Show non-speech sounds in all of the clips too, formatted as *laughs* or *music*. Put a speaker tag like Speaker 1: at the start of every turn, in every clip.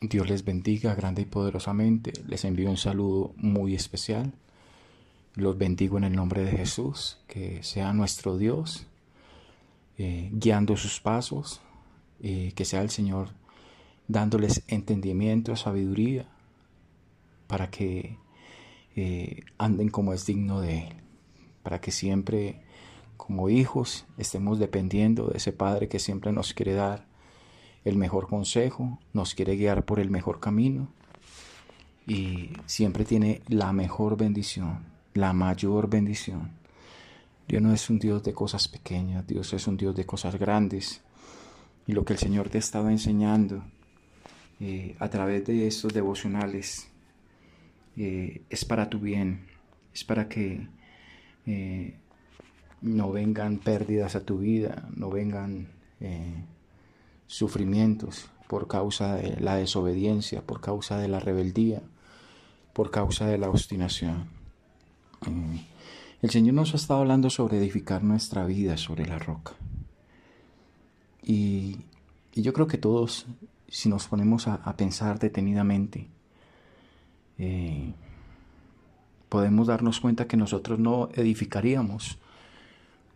Speaker 1: Dios les bendiga grande y poderosamente. Les envío un saludo muy especial. Los bendigo en el nombre de Jesús. Que sea nuestro Dios eh, guiando sus pasos. y que sea el Señor dándoles entendimiento, sabiduría, para que eh, anden como es digno de Él. Para que siempre, como hijos, estemos dependiendo de ese Padre que siempre nos quiere dar el mejor consejo, nos quiere guiar por el mejor camino y siempre tiene la mejor bendición, la mayor bendición. Dios no es un Dios de cosas pequeñas, Dios es un Dios de cosas grandes. Y lo que el Señor te ha estado enseñando eh, a través de estos devocionales eh, es para tu bien, es para que eh, no vengan pérdidas a tu vida, no vengan sufrimientos por causa de la desobediencia, por causa de la rebeldía, por causa de la obstinación. Eh, el Señor nos ha estado hablando sobre edificar nuestra vida sobre la roca. Y, yo creo que todos, si nos ponemos a, pensar detenidamente, eh, podemos darnos cuenta que nosotros no edificaríamos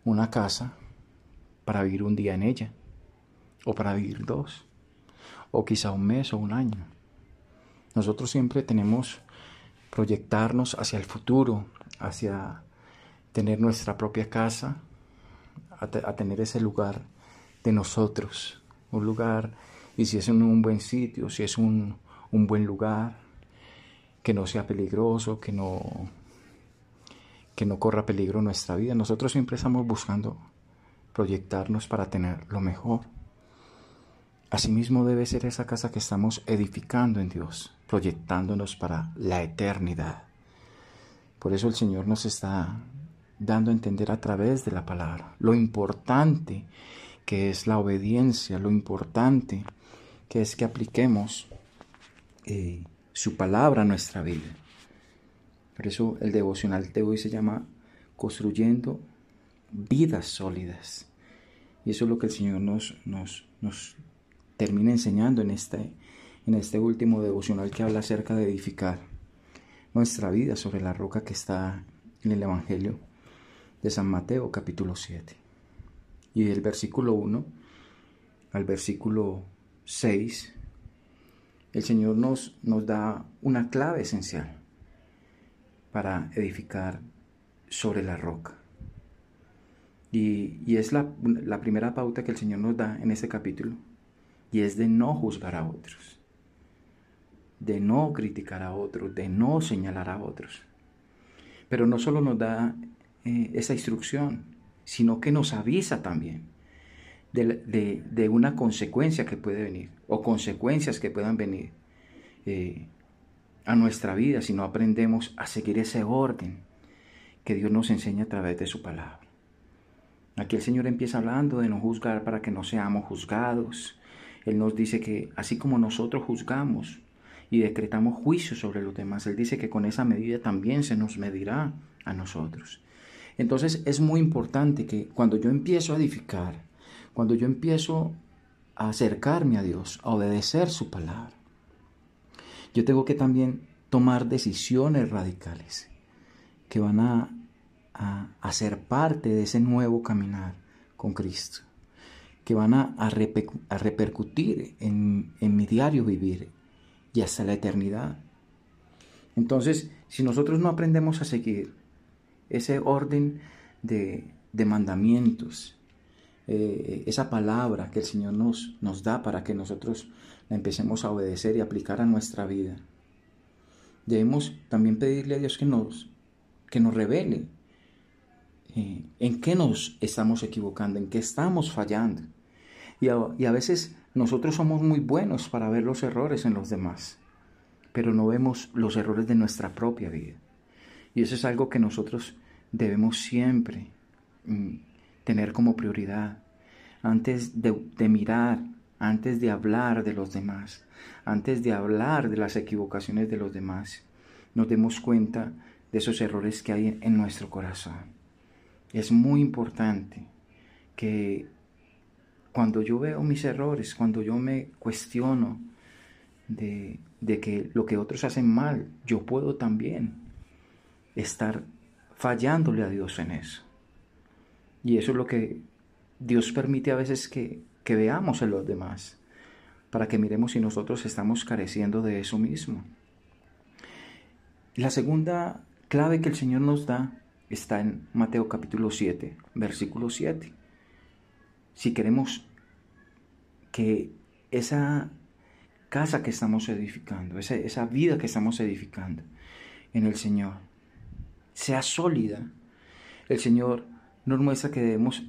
Speaker 1: una casa para vivir un día en ella o para vivir dos, o quizá un mes o un año. Nosotros siempre tenemos proyectarnos hacia el futuro, hacia tener nuestra propia casa, a, tener ese lugar de nosotros, un lugar, y si es un buen sitio, si es un, un buen lugar, que no sea peligroso, que no, que no corra peligro nuestra vida. Nosotros siempre estamos buscando proyectarnos para tener lo mejor. Asimismo debe ser esa casa que estamos edificando en Dios, proyectándonos para la eternidad. Por eso el Señor nos está dando a entender a través de la palabra lo importante que es la obediencia, lo importante que es que apliquemos eh, su palabra a nuestra vida. Por eso el devocional de hoy se llama construyendo vidas sólidas. Y eso es lo que el Señor nos, nos, nos termina enseñando en este, en este último devocional que habla acerca de edificar nuestra vida sobre la roca que está en el Evangelio de San Mateo capítulo 7. Y del versículo 1 al versículo 6, el Señor nos, nos da una clave esencial para edificar sobre la roca. Y, y es la, la primera pauta que el Señor nos da en este capítulo y es de no juzgar a otros, de no criticar a otros, de no señalar a otros. Pero no solo nos da eh, esa instrucción, sino que nos avisa también de, una consecuencia que puede venir o consecuencias que puedan venir eh, a nuestra vida si no aprendemos a seguir ese orden que Dios nos enseña a través de su palabra. Aquí el Señor empieza hablando de no juzgar para que no seamos juzgados, él nos dice que así como nosotros juzgamos y decretamos juicio sobre los demás, Él dice que con esa medida también se nos medirá a nosotros. Entonces es muy importante que cuando yo empiezo a edificar, cuando yo empiezo a acercarme a Dios, a obedecer su palabra, yo tengo que también tomar decisiones radicales que van a, a, ser parte de ese nuevo caminar con Cristo que van a, repercutir en, mi diario vivir y hasta la eternidad. Entonces, si nosotros no aprendemos a seguir ese orden de, mandamientos, eh, esa palabra que el Señor nos, nos da para que nosotros la empecemos a obedecer y aplicar a nuestra vida, debemos también pedirle a Dios que nos, que nos revele eh, en qué nos estamos equivocando, en qué estamos fallando. Y a, veces nosotros somos muy buenos para ver los errores en los demás, pero no vemos los errores de nuestra propia vida. Y eso es algo que nosotros debemos siempre mm, tener como prioridad. Antes de, de, mirar, antes de hablar de los demás, antes de hablar de las equivocaciones de los demás, nos demos cuenta de esos errores que hay en nuestro corazón. Es muy importante que cuando yo veo mis errores, cuando yo me cuestiono de, de que lo que otros hacen mal, yo puedo también estar fallándole a Dios en eso. Y eso es lo que Dios permite a veces que, que veamos en los demás, para que miremos si nosotros estamos careciendo de eso mismo. La segunda clave que el Señor nos da está en Mateo capítulo 7, versículo 7. Si queremos que esa casa que estamos edificando, esa, esa vida que estamos edificando en el Señor, sea sólida, el Señor nos muestra que debemos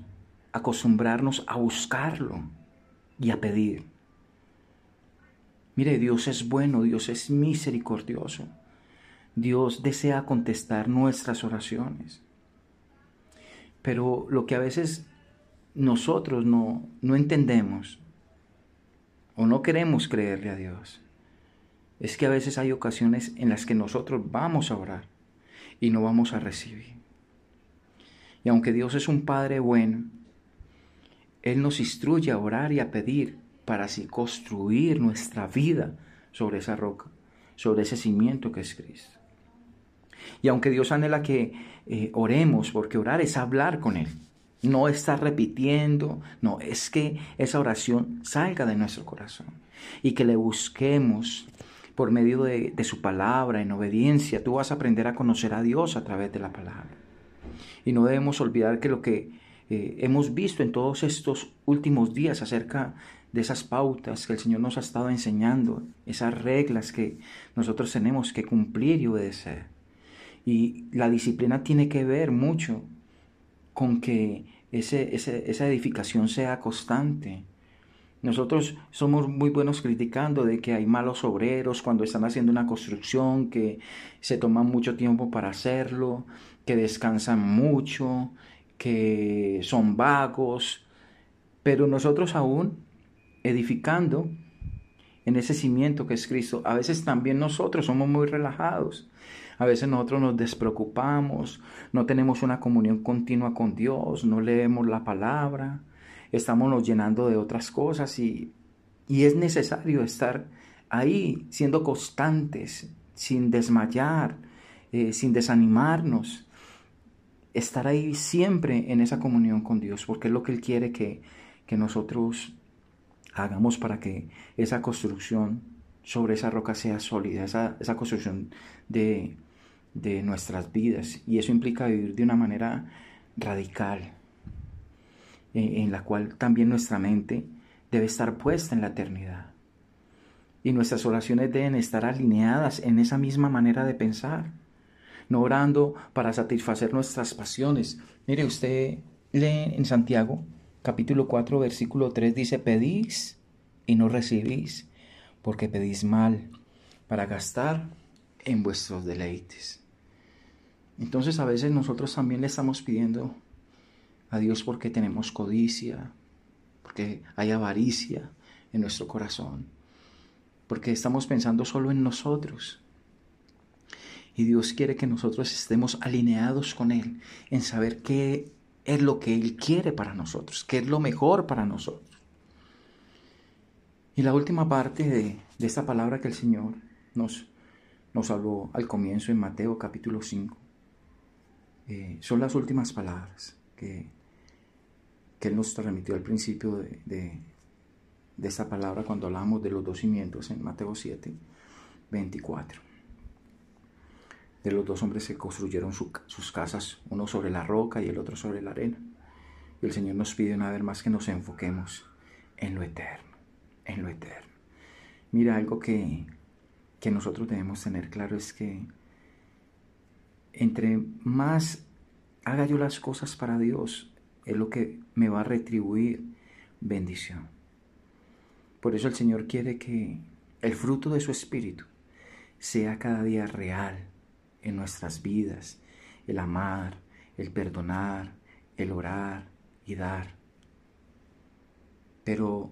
Speaker 1: acostumbrarnos a buscarlo y a pedir. Mire, Dios es bueno, Dios es misericordioso. Dios desea contestar nuestras oraciones. Pero lo que a veces nosotros no, no entendemos o no queremos creerle a Dios es que a veces hay ocasiones en las que nosotros vamos a orar y no vamos a recibir. Y aunque Dios es un Padre bueno, Él nos instruye a orar y a pedir para así construir nuestra vida sobre esa roca, sobre ese cimiento que es Cristo. Y aunque Dios anhela que eh, oremos, porque orar es hablar con Él, no estar repitiendo, no, es que esa oración salga de nuestro corazón y que le busquemos por medio de, su palabra, en obediencia. Tú vas a aprender a conocer a Dios a través de la palabra. Y no debemos olvidar que lo que eh, hemos visto en todos estos últimos días acerca de esas pautas que el Señor nos ha estado enseñando, esas reglas que nosotros tenemos que cumplir y obedecer. Y la disciplina tiene que ver mucho con que esa edificación sea constante, nosotros somos muy buenos criticando de que hay malos obreros cuando están haciendo una construcción, que se toman mucho tiempo para hacerlo, que descansan mucho, que son vagos, pero nosotros aún edificando en ese cimiento que es Cristo, a veces también nosotros somos muy relajados. A veces nosotros nos despreocupamos, no tenemos una comunión continua con Dios, no leemos la palabra, estamos nos llenando de otras cosas y, es necesario estar ahí siendo constantes, sin desmayar, eh, sin desanimarnos, estar ahí siempre en esa comunión con Dios, porque es lo que Él quiere que, nosotros hagamos para que esa construcción sobre esa roca sea sólida, esa, esa construcción de, de nuestras vidas. Y eso implica vivir de una manera radical, en la cual también nuestra mente debe estar puesta en la eternidad. Y nuestras oraciones deben estar alineadas en esa misma manera de pensar, no orando para satisfacer nuestras pasiones. Mire, usted lee en Santiago capítulo 4 versículo 3 dice, pedís y no recibís, porque pedís mal para gastar en vuestros deleites. Entonces a veces nosotros también le estamos pidiendo a Dios porque tenemos codicia, porque hay avaricia en nuestro corazón, porque estamos pensando solo en nosotros. Y Dios quiere que nosotros estemos alineados con Él en saber qué es lo que Él quiere para nosotros, qué es lo mejor para nosotros. Y la última parte de, esta palabra que el Señor nos, nos habló al comienzo en Mateo capítulo 5, eh, son las últimas palabras que que Él nos transmitió al principio de, de, esta palabra cuando hablamos de los dos cimientos en Mateo 7, 24. De los dos hombres que construyeron sus casas, uno sobre la roca y el otro sobre la arena. Y el Señor nos pide una vez más que nos enfoquemos en lo eterno, en lo eterno. Mira, algo que, que nosotros debemos tener claro es que entre más haga yo las cosas para Dios, es lo que me va a retribuir bendición. Por eso el Señor quiere que el fruto de su Espíritu sea cada día real en nuestras vidas, el amar, el perdonar, el orar y dar. Pero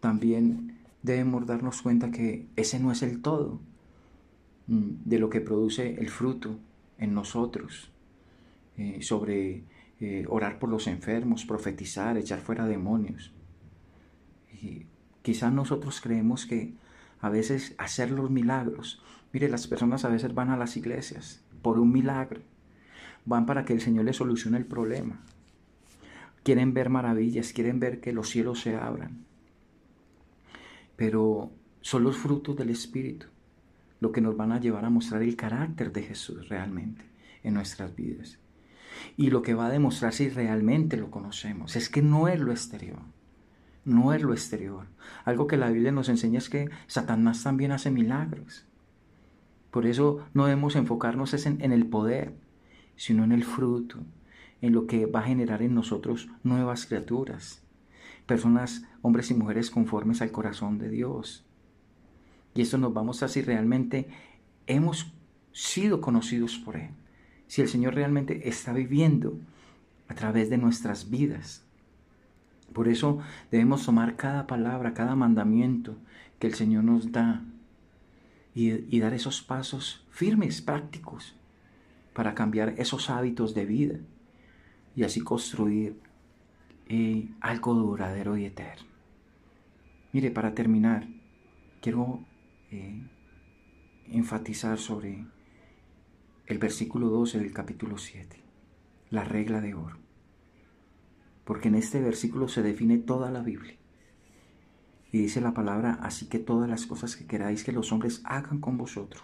Speaker 1: también debemos darnos cuenta que ese no es el todo mm, de lo que produce el fruto en nosotros, eh, sobre eh, orar por los enfermos, profetizar, echar fuera demonios. Y quizás nosotros creemos que a veces hacer los milagros. Mire, las personas a veces van a las iglesias por un milagro. Van para que el Señor les solucione el problema. Quieren ver maravillas, quieren ver que los cielos se abran. Pero son los frutos del Espíritu lo que nos van a llevar a mostrar el carácter de Jesús realmente en nuestras vidas. Y lo que va a demostrar si realmente lo conocemos es que no es lo exterior, no es lo exterior. Algo que la Biblia nos enseña es que Satanás también hace milagros. Por eso no debemos enfocarnos en, el poder, sino en el fruto, en lo que va a generar en nosotros nuevas criaturas, personas, hombres y mujeres conformes al corazón de Dios. Y eso nos vamos a si realmente hemos sido conocidos por Él si el Señor realmente está viviendo a través de nuestras vidas. Por eso debemos tomar cada palabra, cada mandamiento que el Señor nos da y, dar esos pasos firmes, prácticos, para cambiar esos hábitos de vida y así construir eh, algo duradero y eterno. Mire, para terminar, quiero eh, enfatizar sobre el versículo 12 del capítulo 7, la regla de oro. Porque en este versículo se define toda la Biblia. Y dice la palabra, así que todas las cosas que queráis que los hombres hagan con vosotros,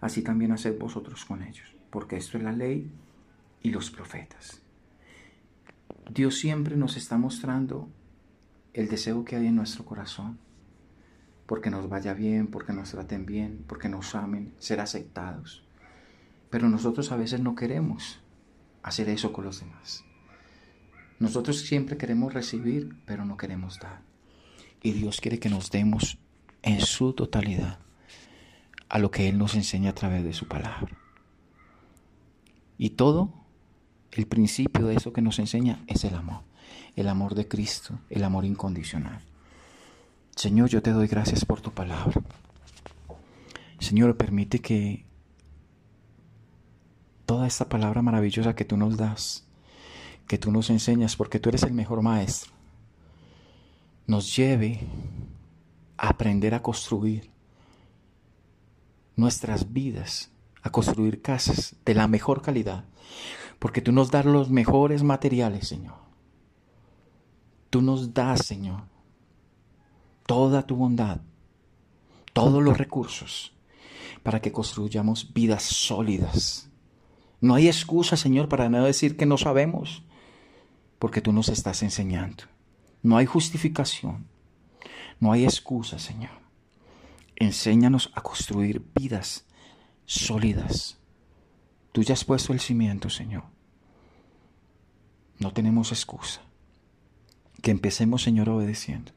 Speaker 1: así también haced vosotros con ellos, porque esto es la ley y los profetas. Dios siempre nos está mostrando el deseo que hay en nuestro corazón, porque nos vaya bien, porque nos traten bien, porque nos amen, ser aceptados. Pero nosotros a veces no queremos hacer eso con los demás. Nosotros siempre queremos recibir, pero no queremos dar. Y Dios quiere que nos demos en su totalidad a lo que Él nos enseña a través de su palabra. Y todo, el principio de eso que nos enseña es el amor. El amor de Cristo, el amor incondicional. Señor, yo te doy gracias por tu palabra. Señor, permite que toda esta palabra maravillosa que tú nos das, que tú nos enseñas, porque tú eres el mejor maestro, nos lleve a aprender a construir nuestras vidas, a construir casas de la mejor calidad, porque tú nos das los mejores materiales, Señor. Tú nos das, Señor, toda tu bondad, todos los recursos para que construyamos vidas sólidas no hay excusa, Señor, para no decir que no sabemos, porque tú nos estás enseñando. No hay justificación. No hay excusa, Señor. Enséñanos a construir vidas sólidas. Tú ya has puesto el cimiento, Señor. No tenemos excusa. Que empecemos, Señor, obedeciendo.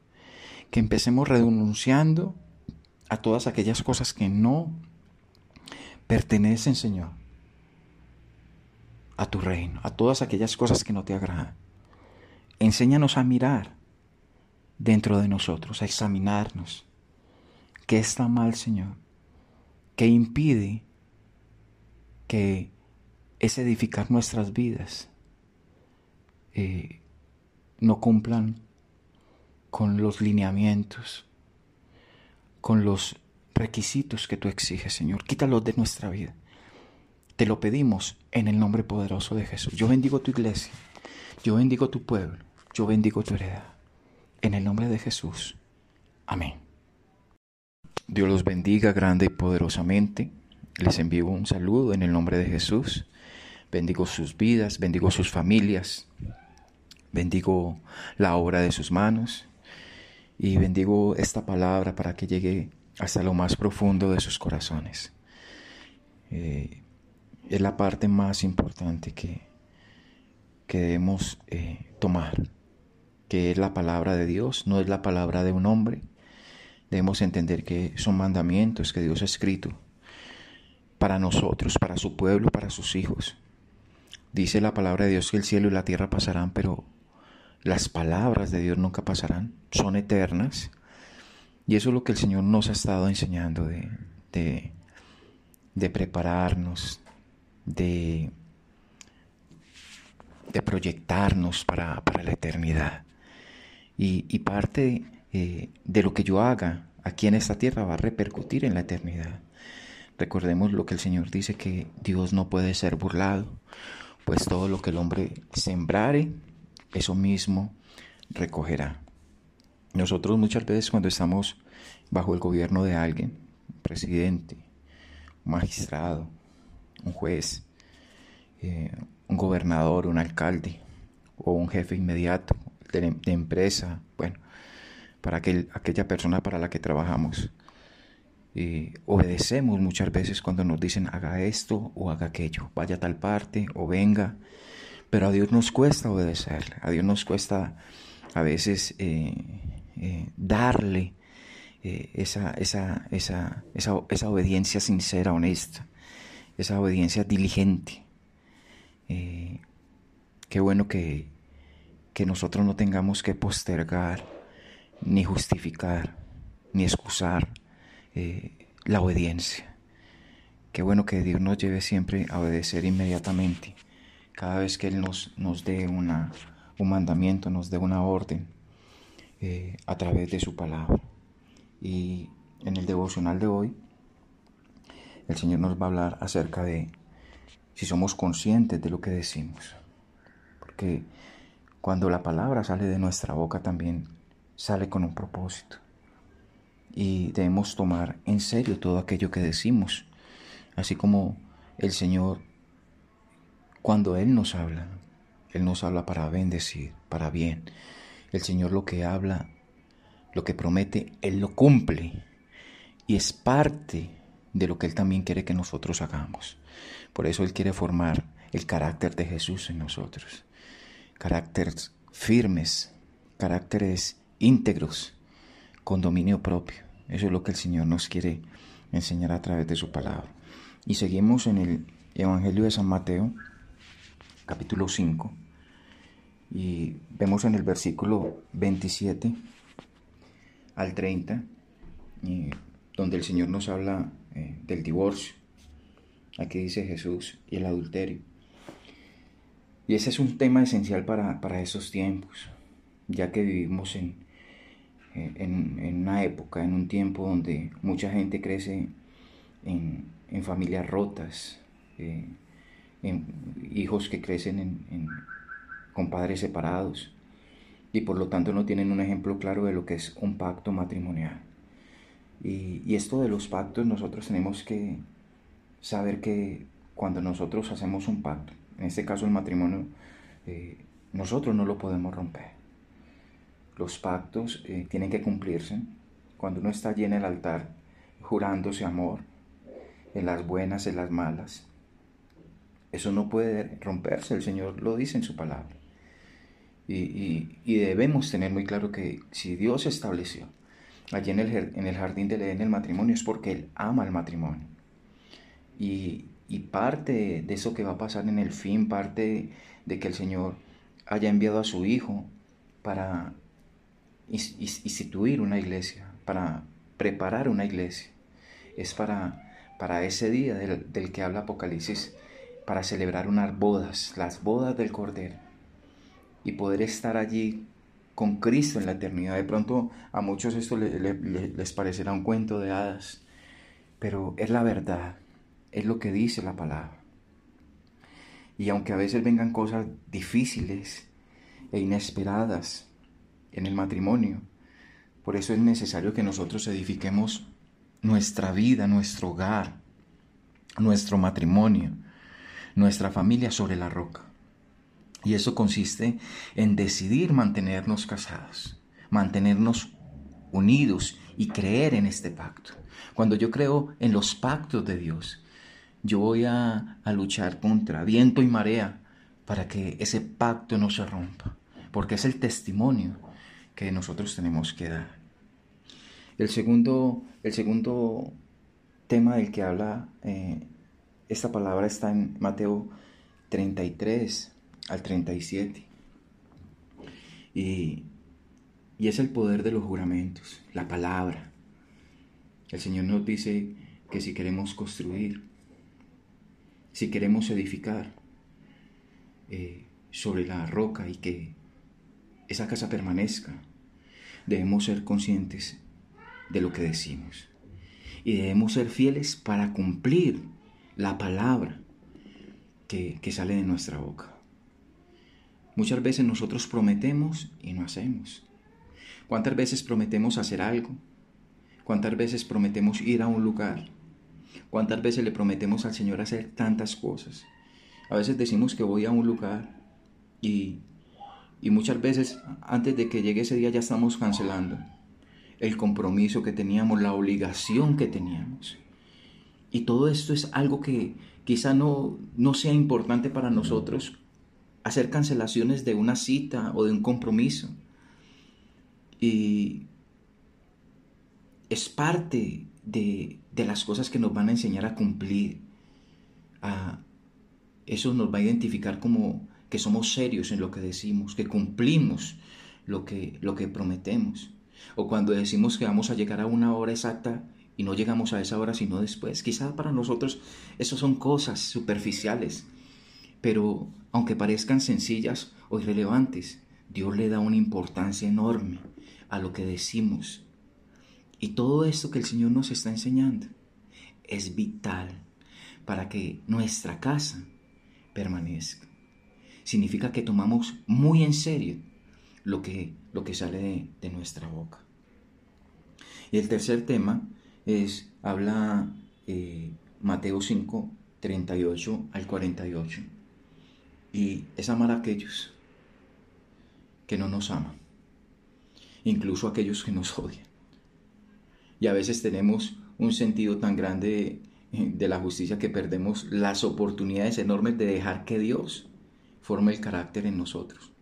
Speaker 1: Que empecemos renunciando a todas aquellas cosas que no pertenecen, Señor, a tu reino, a todas aquellas cosas que no te agradan. Enséñanos a mirar dentro de nosotros, a examinarnos. ¿Qué está mal, Señor? ¿Qué impide que es edificar nuestras vidas eh, no cumplan con los lineamientos, con los requisitos que tú exiges, Señor? Quítalos de nuestra vida. Te lo pedimos en el nombre poderoso de Jesús. Yo bendigo tu iglesia, yo bendigo tu pueblo, yo bendigo tu heredad. En el nombre de Jesús. Amén. Dios los bendiga grande y poderosamente. Les envío un saludo en el nombre de Jesús. Bendigo sus vidas, bendigo sus familias, bendigo la obra de sus manos y bendigo esta palabra para que llegue hasta lo más profundo de sus corazones. Eh, es la parte más importante que, que debemos eh, tomar, que es la palabra de Dios, no es la palabra de un hombre. Debemos entender que son mandamientos que Dios ha escrito para nosotros, para su pueblo, para sus hijos. Dice la palabra de Dios que el cielo y la tierra pasarán, pero las palabras de Dios nunca pasarán, son eternas. Y eso es lo que el Señor nos ha estado enseñando de, de, prepararnos, de, de proyectarnos para, la eternidad. Y, parte eh, de lo que yo haga aquí en esta tierra va a repercutir en la eternidad. Recordemos lo que el Señor dice, que Dios no puede ser burlado, pues todo lo que el hombre sembrare, eso mismo recogerá. Nosotros muchas veces cuando estamos bajo el gobierno de alguien, un presidente, un magistrado, un juez, eh, un gobernador, un alcalde o un jefe inmediato de, empresa, bueno, para aquella persona para la que trabajamos. y obedecemos muchas veces cuando nos dicen haga esto o haga aquello, vaya a tal parte o venga, pero a Dios nos cuesta obedecerle, a Dios nos cuesta a veces eh, eh, darle esa, esa, esa, esa, obediencia sincera, honesta, esa obediencia diligente. Eh, qué bueno que, que nosotros no tengamos que postergar, ni justificar, ni excusar eh, la obediencia. Qué bueno que Dios nos lleve siempre a obedecer inmediatamente, cada vez que Él nos, nos dé una, un mandamiento, nos dé una orden eh, a través de su palabra. Y en el devocional de hoy, el Señor nos va a hablar acerca de si somos conscientes de lo que decimos. Porque cuando la palabra sale de nuestra boca también sale con un propósito. Y debemos tomar en serio todo aquello que decimos. Así como el Señor, cuando Él nos habla, Él nos habla para bendecir, para bien. El Señor lo que habla, lo que promete, Él lo cumple. Y es parte de lo que Él también quiere que nosotros hagamos. Por eso Él quiere formar el carácter de Jesús en nosotros. Caracteres firmes, caracteres íntegros, con dominio propio. Eso es lo que el Señor nos quiere enseñar a través de su palabra. Y seguimos en el Evangelio de San Mateo, capítulo 5, y vemos en el versículo 27 al 30, donde el Señor nos habla eh, del divorcio. Aquí dice Jesús y el adulterio. Y ese es un tema esencial para, para esos tiempos, ya que vivimos en, eh, en, una época, en un tiempo donde mucha gente crece en, en familias rotas, eh, en hijos que crecen con padres separados y por lo tanto no tienen un ejemplo claro de lo que es un pacto matrimonial. Y, esto de los pactos nosotros tenemos que saber que cuando nosotros hacemos un pacto, en este caso el matrimonio, eh, nosotros no lo podemos romper. Los pactos eh, tienen que cumplirse cuando uno está allí en el altar jurándose amor, en las buenas, en las malas. Eso no puede romperse, el Señor lo dice en su palabra. Y, y debemos tener muy claro que si Dios estableció allí en el, en el jardín de Edén el matrimonio es porque Él ama el matrimonio. Y, parte de eso que va a pasar en el fin, parte de que el Señor haya enviado a su Hijo para instituir una iglesia, para preparar una iglesia, es para, para ese día del, del que habla Apocalipsis, para celebrar unas bodas, las bodas del Cordero, y poder estar allí con Cristo en la eternidad. De pronto a muchos esto les parecerá un cuento de hadas, pero es la verdad, es lo que dice la palabra. Y aunque a veces vengan cosas difíciles e inesperadas en el matrimonio, por eso es necesario que nosotros edifiquemos nuestra vida, nuestro hogar, nuestro matrimonio, nuestra familia sobre la roca. Y eso consiste en decidir mantenernos casados, mantenernos unidos y creer en este pacto. Cuando yo creo en los pactos de Dios, yo voy a, luchar contra viento y marea para que ese pacto no se rompa, porque es el testimonio que nosotros tenemos que dar. El segundo, el segundo tema del que habla eh, esta palabra está en Mateo 33, al 37. Y, y es el poder de los juramentos, la palabra. El Señor nos dice que si queremos construir, si queremos edificar eh, sobre la roca y que esa casa permanezca, debemos ser conscientes de lo que decimos. Y debemos ser fieles para cumplir la palabra que, que sale de nuestra boca. Muchas veces nosotros prometemos y no hacemos. ¿Cuántas veces prometemos hacer algo? ¿Cuántas veces prometemos ir a un lugar? ¿Cuántas veces le prometemos al Señor hacer tantas cosas? A veces decimos que voy a un lugar y, y muchas veces antes de que llegue ese día ya estamos cancelando el compromiso que teníamos, la obligación que teníamos. Y todo esto es algo que quizá no, no sea importante para nosotros, hacer cancelaciones de una cita o de un compromiso. Y es parte de, de las cosas que nos van a enseñar a cumplir. A, eso nos va a identificar como que somos serios en lo que decimos, que cumplimos lo que, lo que prometemos. O cuando decimos que vamos a llegar a una hora exacta y no llegamos a esa hora sino después. Quizá para nosotros eso son cosas superficiales, pero aunque parezcan sencillas o irrelevantes, Dios le da una importancia enorme a lo que decimos. Y todo esto que el Señor nos está enseñando es vital para que nuestra casa permanezca. Significa que tomamos muy en serio lo que, lo que sale de, nuestra boca. Y el tercer tema habla eh, Mateo 5, 38 al 48. Y es amar a aquellos que no nos aman, incluso a aquellos que nos *laughs* odian. Y a veces tenemos un sentido tan grande de la justicia que perdemos las oportunidades enormes de dejar que Dios forme el carácter en nosotros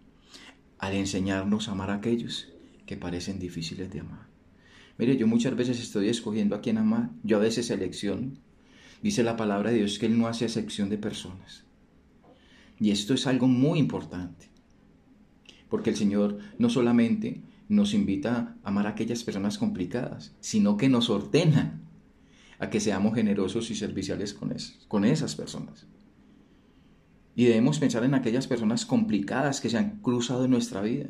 Speaker 1: al enseñarnos a amar a aquellos que parecen difíciles de amar. Mire, yo muchas veces estoy escogiendo a quién amar, yo a veces selecciono. Dice la palabra de Dios que Él no hace excepción de personas. Y esto es algo muy importante, porque el Señor no solamente nos invita a amar a aquellas personas complicadas, sino que nos ordena a que seamos generosos y serviciales con, con esas personas. Y debemos pensar en aquellas personas complicadas que se han cruzado en nuestra vida,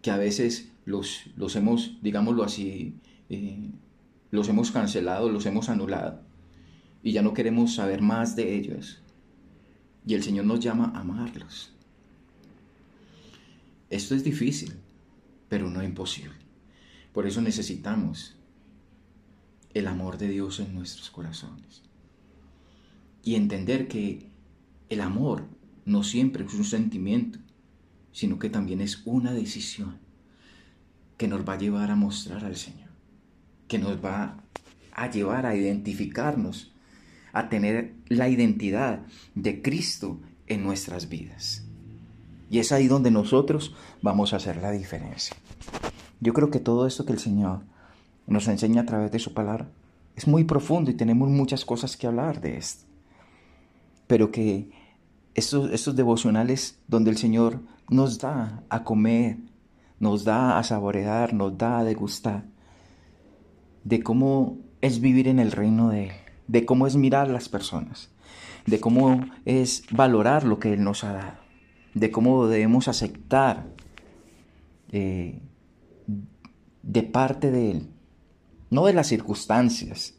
Speaker 1: que a veces los, los hemos, digámoslo así, eh, los hemos cancelado, los hemos anulado, y ya no queremos saber más de ellos. Y el Señor nos llama a amarlos. Esto es difícil, pero no imposible. Por eso necesitamos el amor de Dios en nuestros corazones. Y entender que el amor no siempre es un sentimiento, sino que también es una decisión que nos va a llevar a mostrar al Señor, que nos va a llevar a identificarnos, a tener la identidad de Cristo en nuestras vidas. Y es ahí donde nosotros vamos a hacer la diferencia. Yo creo que todo esto que el Señor nos enseña a través de su palabra es muy profundo y tenemos muchas cosas que hablar de esto pero que estos, estos devocionales donde el Señor nos da a comer, nos da a saborear, nos da a degustar de cómo es vivir en el reino de Él, de cómo es mirar a las personas, de cómo es valorar lo que Él nos ha dado, de cómo debemos aceptar eh, de parte de Él, no de las circunstancias,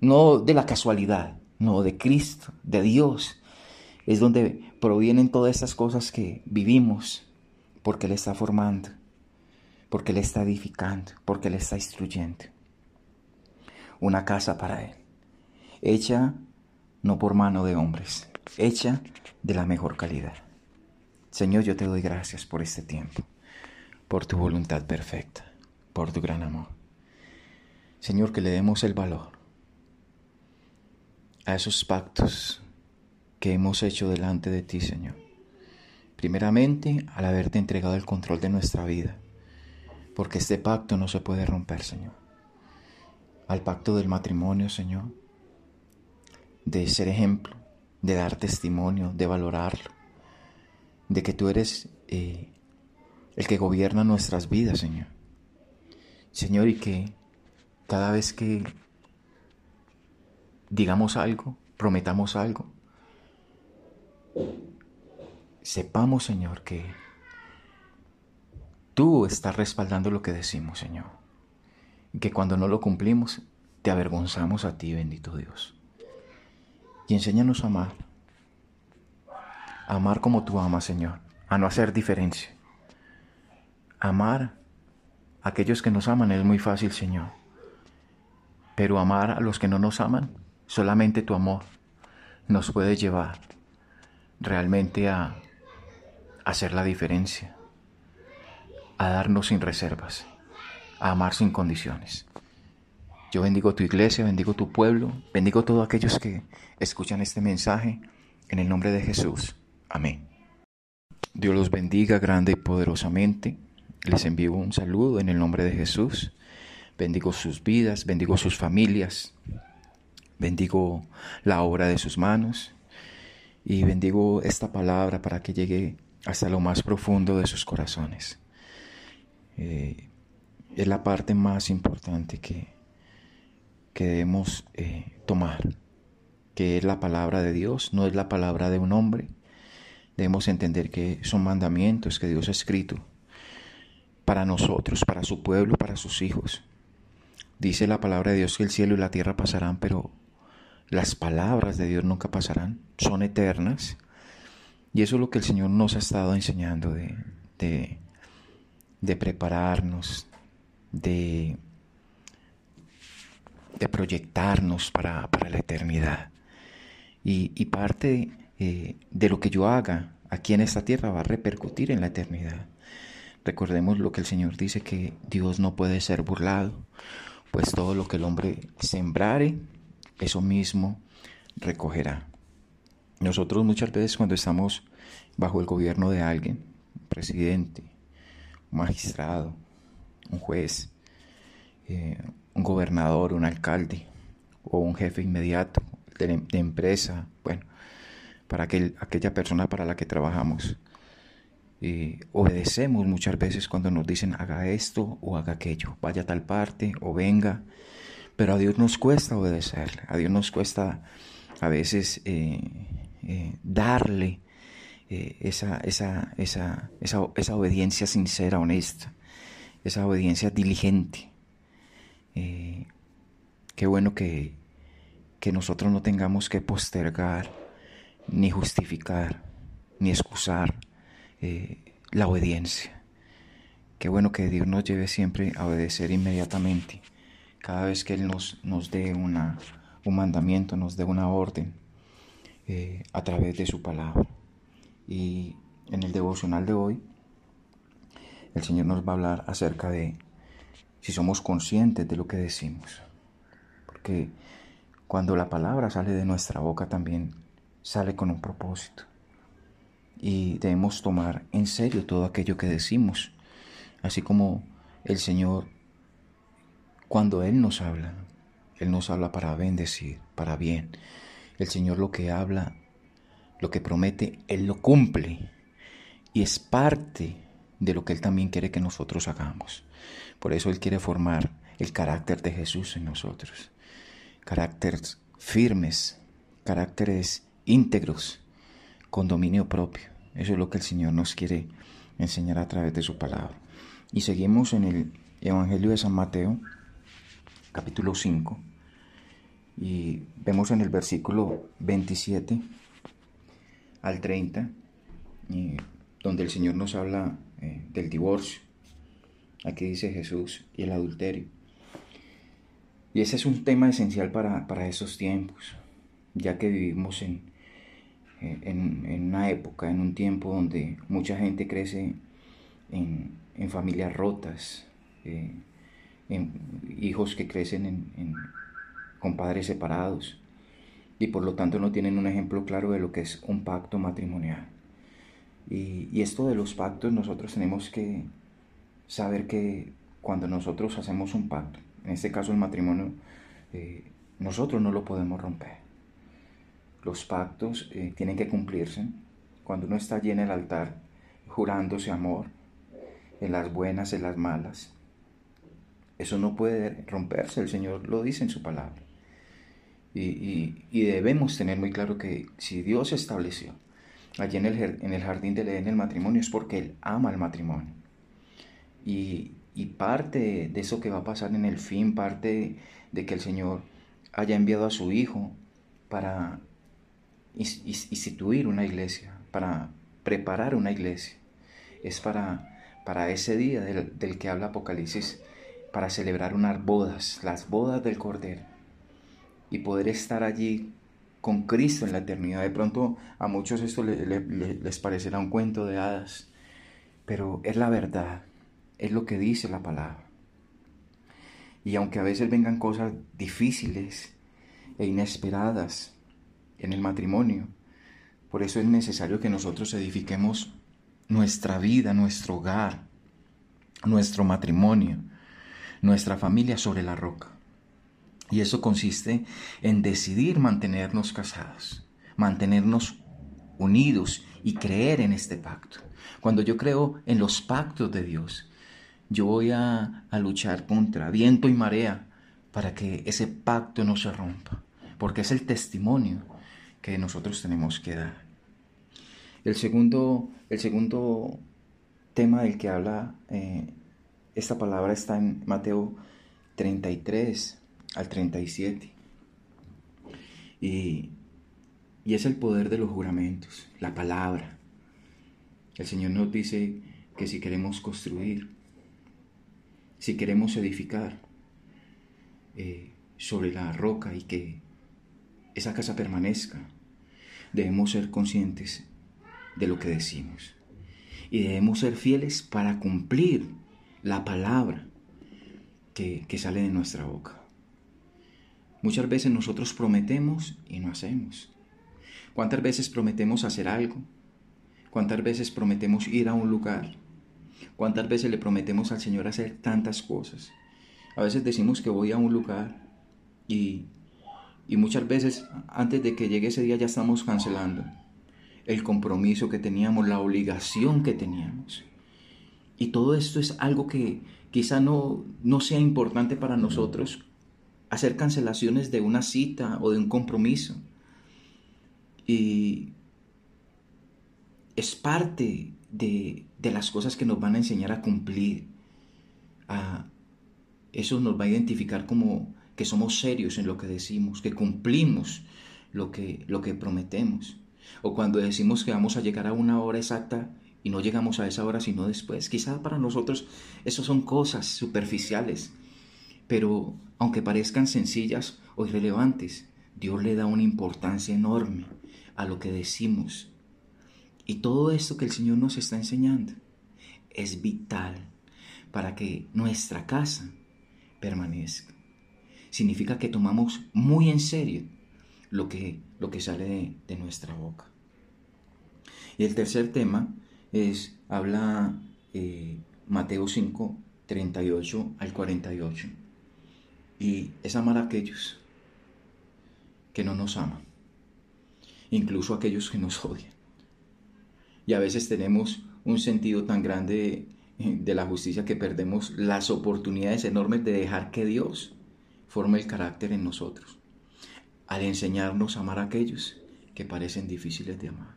Speaker 1: no de la casualidad, no, de Cristo, de Dios. Es donde provienen todas estas cosas que vivimos, porque Él está formando, porque Él está edificando, porque Él está instruyendo. Una casa para Él, hecha no por mano de hombres, hecha de la mejor calidad. Señor, yo te doy gracias por este tiempo, por tu voluntad perfecta, por tu gran amor. Señor, que le demos el valor a esos pactos que hemos hecho delante de ti, Señor. Primeramente, al haberte entregado el control de nuestra vida, porque este pacto no se puede romper, Señor. Al pacto del matrimonio, Señor, de ser ejemplo, de dar testimonio, de valorarlo, de que tú eres eh, el que gobierna nuestras vidas, Señor. Señor, y que cada vez que digamos algo, prometamos algo. Sepamos, Señor, que tú estás respaldando lo que decimos, Señor. que cuando no lo cumplimos, te avergonzamos a ti, bendito Dios. Y enséñanos a amar. A amar como tú amas, Señor. A no hacer diferencia. Amar a aquellos que nos aman es muy fácil, Señor. Pero amar a los que no nos aman, solamente tu amor nos puede llevar realmente a hacer la diferencia, a darnos sin reservas, a amar sin condiciones. Yo bendigo tu iglesia, bendigo tu pueblo, bendigo a todos aquellos que escuchan este mensaje en el nombre de Jesús. Amén. Dios los bendiga grande y poderosamente. Les envío un saludo en el nombre de Jesús. Bendigo sus vidas, bendigo sus familias, bendigo la obra de sus manos y bendigo esta palabra para que llegue hasta lo más profundo de sus corazones. Eh, es la parte más importante que, que debemos eh, tomar, que es la palabra de Dios, no es la palabra de un hombre. Debemos entender que son mandamientos que Dios ha escrito para nosotros, para su pueblo, para sus hijos. Dice la palabra de Dios que el cielo y la tierra pasarán, pero las palabras de Dios nunca pasarán, son eternas. Y eso es lo que el Señor nos ha estado enseñando de, de, prepararnos, de, proyectarnos para, la eternidad. Y, parte eh, de lo que yo haga aquí en esta tierra va a repercutir en la eternidad. Recordemos lo que el Señor dice, que Dios no puede ser burlado, pues todo lo que el hombre sembrare, eso mismo recogerá. Nosotros muchas veces cuando estamos bajo el gobierno de alguien, un presidente, un magistrado, un juez, eh, un gobernador, un alcalde o un jefe inmediato de, empresa, bueno, para aquel, aquella persona para la que trabajamos. Eh, obedecemos muchas veces cuando nos dicen haga esto o haga aquello, vaya a tal parte o venga, pero a Dios nos cuesta obedecerle, a Dios nos cuesta a veces eh, darle esa, esa, esa, esa obediencia sincera, honesta, esa obediencia diligente. Eh, qué bueno que, que nosotros no tengamos que postergar, ni justificar, ni excusar eh, la obediencia. Qué bueno que Dios nos lleve siempre a obedecer inmediatamente. Cada vez que Él nos, nos dé una, un mandamiento, nos dé una orden eh, a través de su palabra. Y en el devocional de hoy, el Señor nos va a hablar acerca de si somos conscientes de lo que decimos. Porque cuando la palabra sale de nuestra boca también sale con un propósito. Y debemos tomar en serio todo aquello que decimos. Así como el Señor, cuando Él nos habla, Él nos habla para bendecir, para bien. El Señor lo que habla, lo que promete, Él lo cumple. Y es parte de lo que Él también quiere que nosotros hagamos. Por eso Él quiere formar el carácter de Jesús en nosotros. Caracteres firmes, caracteres íntegros, con dominio propio. Eso es lo que el Señor nos quiere enseñar a través de su palabra. Y seguimos en el Evangelio de San Mateo, capítulo 5, y vemos en el versículo 27 al 30, donde el Señor nos habla eh, del divorcio. Aquí dice Jesús y el adulterio. Y ese es un tema esencial para, esos tiempos, ya que vivimos en, eh, en, una época, en un tiempo donde mucha gente crece en, familias rotas, eh, en hijos que crecen con padres separados y por lo tanto no tienen un ejemplo claro de lo que es un pacto matrimonial. y esto de los pactos nosotros tenemos que saber que cuando nosotros hacemos un pacto, en este caso el matrimonio, eh, nosotros no lo podemos romper. Los pactos eh, tienen que cumplirse. Cuando uno está allí en el altar jurándose amor, en las buenas, en las malas, eso no puede romperse, el Señor lo dice en su palabra. Y, debemos tener muy claro que si Dios estableció allí en el, jardín de Edén el matrimonio es porque Él ama el matrimonio. Y, y parte de eso que va a pasar en el fin, parte de que el Señor haya enviado a su Hijo para instituir una iglesia, para preparar una iglesia. Es para, para ese día del, del que habla Apocalipsis, para celebrar unas bodas, las bodas del Cordero, y poder estar allí con Cristo en la eternidad. De pronto a muchos esto les parecerá un cuento de hadas, pero es la verdad, es lo que dice la palabra. Y aunque a veces vengan cosas difíciles e inesperadas en el matrimonio, por eso es necesario que nosotros edifiquemos nuestra vida, nuestro hogar, nuestro matrimonio, nuestra familia sobre la roca. Y eso consiste en decidir mantenernos casados, mantenernos unidos y creer en este pacto. Cuando yo creo en los pactos de Dios, yo voy a, luchar contra viento y marea para que ese pacto no se rompa, porque es el testimonio que nosotros tenemos que dar. El segundo, el segundo tema del que habla eh, esta palabra está en Mateo 33, al 37. Y, y es el poder de los juramentos, la palabra. El Señor nos dice que si queremos construir, si queremos edificar eh, sobre la roca y que esa casa permanezca, debemos ser conscientes de lo que decimos. Y debemos ser fieles para cumplir la palabra que, que sale de nuestra boca. Muchas veces nosotros prometemos y no hacemos. ¿Cuántas veces prometemos hacer algo? ¿Cuántas veces prometemos ir a un lugar? ¿Cuántas veces le prometemos al Señor hacer tantas cosas? A veces decimos que voy a un lugar y, y muchas veces antes de que llegue ese día ya estamos cancelando el compromiso que teníamos, la obligación que teníamos. Y todo esto es algo que quizá no, no sea importante para nosotros, hacer cancelaciones de una cita o de un compromiso. Y es parte de, las cosas que nos van a enseñar a cumplir. eso nos va a identificar como que somos serios en lo que decimos, que cumplimos lo que, lo que prometemos. O cuando decimos que vamos a llegar a una hora exacta y no llegamos a esa hora sino después. Quizá para nosotros eso son cosas superficiales pero aunque parezcan sencillas o irrelevantes, Dios le da una importancia enorme a lo que decimos. Y todo esto que el Señor nos está enseñando es vital para que nuestra casa permanezca. Significa que tomamos muy en serio lo que, lo que sale de, nuestra boca. Y el tercer tema es, habla eh, Mateo 5, 38 al 48 y es amar a aquellos que no nos aman, incluso a aquellos que nos odian. Y a veces tenemos un sentido tan grande de la justicia que perdemos las oportunidades enormes de dejar que Dios forme el carácter en nosotros, al enseñarnos a amar a aquellos que parecen difíciles de amar.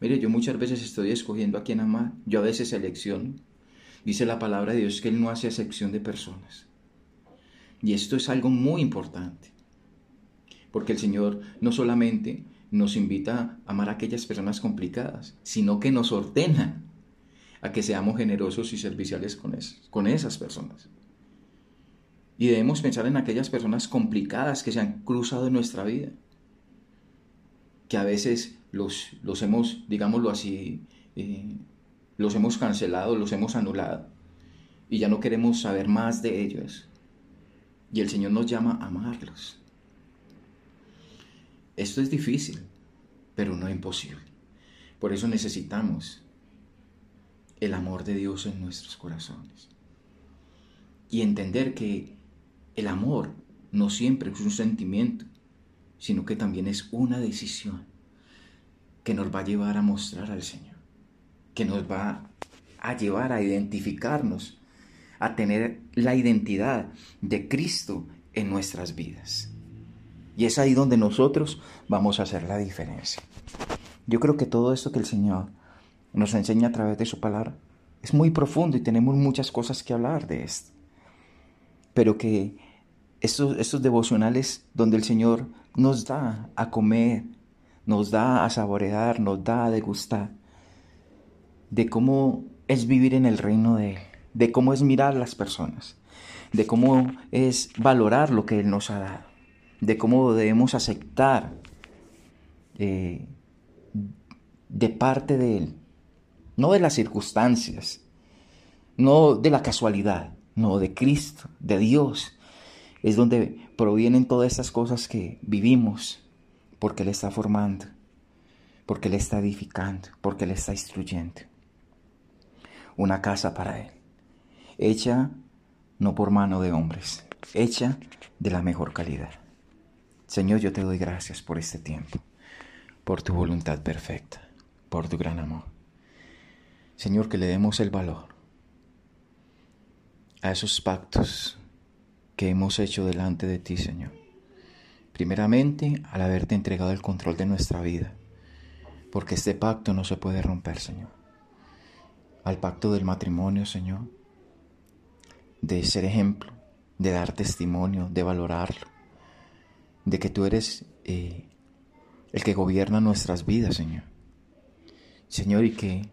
Speaker 1: Mire, yo muchas veces estoy escogiendo a quién amar, yo a veces selecciono. Dice la palabra de Dios que Él no hace excepción de personas. Y esto es algo muy importante, porque el Señor no solamente nos invita a amar a aquellas personas complicadas, sino que nos ordena a que seamos generosos y serviciales con, con esas personas. Y debemos pensar en aquellas personas complicadas que se han cruzado en nuestra vida, que a veces los, los hemos, digámoslo así, eh, los hemos cancelado, los hemos anulado, y ya no queremos saber más de ellos. Y el Señor nos llama a amarlos. Esto es difícil, pero no imposible. Por eso necesitamos el amor de Dios en nuestros corazones. Y entender que el amor no siempre es un sentimiento, sino que también es una decisión que nos va a llevar a mostrar al Señor, que nos va a llevar a identificarnos a tener la identidad de Cristo en nuestras vidas. Y es ahí donde nosotros vamos a hacer la diferencia. Yo creo que todo esto que el Señor nos enseña a través de su palabra es muy profundo y tenemos muchas cosas que hablar de esto. Pero que estos, estos devocionales donde el Señor nos da a comer, nos da a saborear, nos da a degustar de cómo es vivir en el reino de Él, de cómo es mirar a las personas, de cómo es valorar lo que Él nos ha dado, de cómo debemos aceptar eh, de parte de Él, no de las circunstancias, no de la casualidad, no de Cristo, de Dios. Es donde provienen todas estas cosas que vivimos, porque Él está formando, porque Él está edificando, porque Él está instruyendo. Una casa para Él, hecha no por mano de hombres, hecha de la mejor calidad. Señor, yo te doy gracias por este tiempo, por tu voluntad perfecta, por tu gran amor. Señor, que le demos el valor a esos pactos que hemos hecho delante de ti, Señor. Primeramente, al haberte entregado el control de nuestra vida, porque este pacto no se puede romper, Señor. Al pacto del matrimonio, Señor, de ser ejemplo, de dar testimonio, de valorarlo, de que tú eres eh, el que gobierna nuestras vidas, Señor. Señor, y que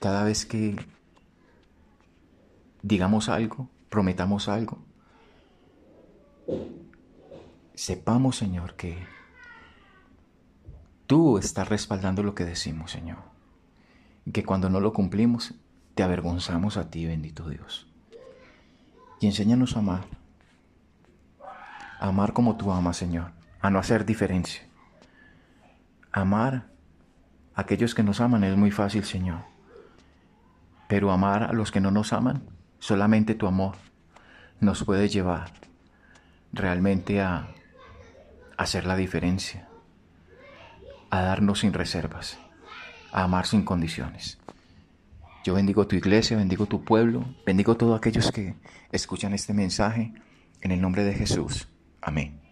Speaker 1: cada vez que digamos algo, prometamos algo, sepamos, Señor, que tú estás respaldando lo que decimos, Señor. Y que cuando no lo cumplimos, te avergonzamos a ti, bendito Dios. Y enséñanos a amar. A amar como tú amas, Señor. A no hacer diferencia. Amar a aquellos que nos aman es muy fácil, Señor. Pero amar a los que no nos aman Solamente tu amor nos puede llevar realmente a hacer la diferencia, a darnos sin reservas, a amar sin condiciones. Yo bendigo tu iglesia, bendigo tu pueblo, bendigo todos aquellos que escuchan este mensaje en el nombre de Jesús. Amén.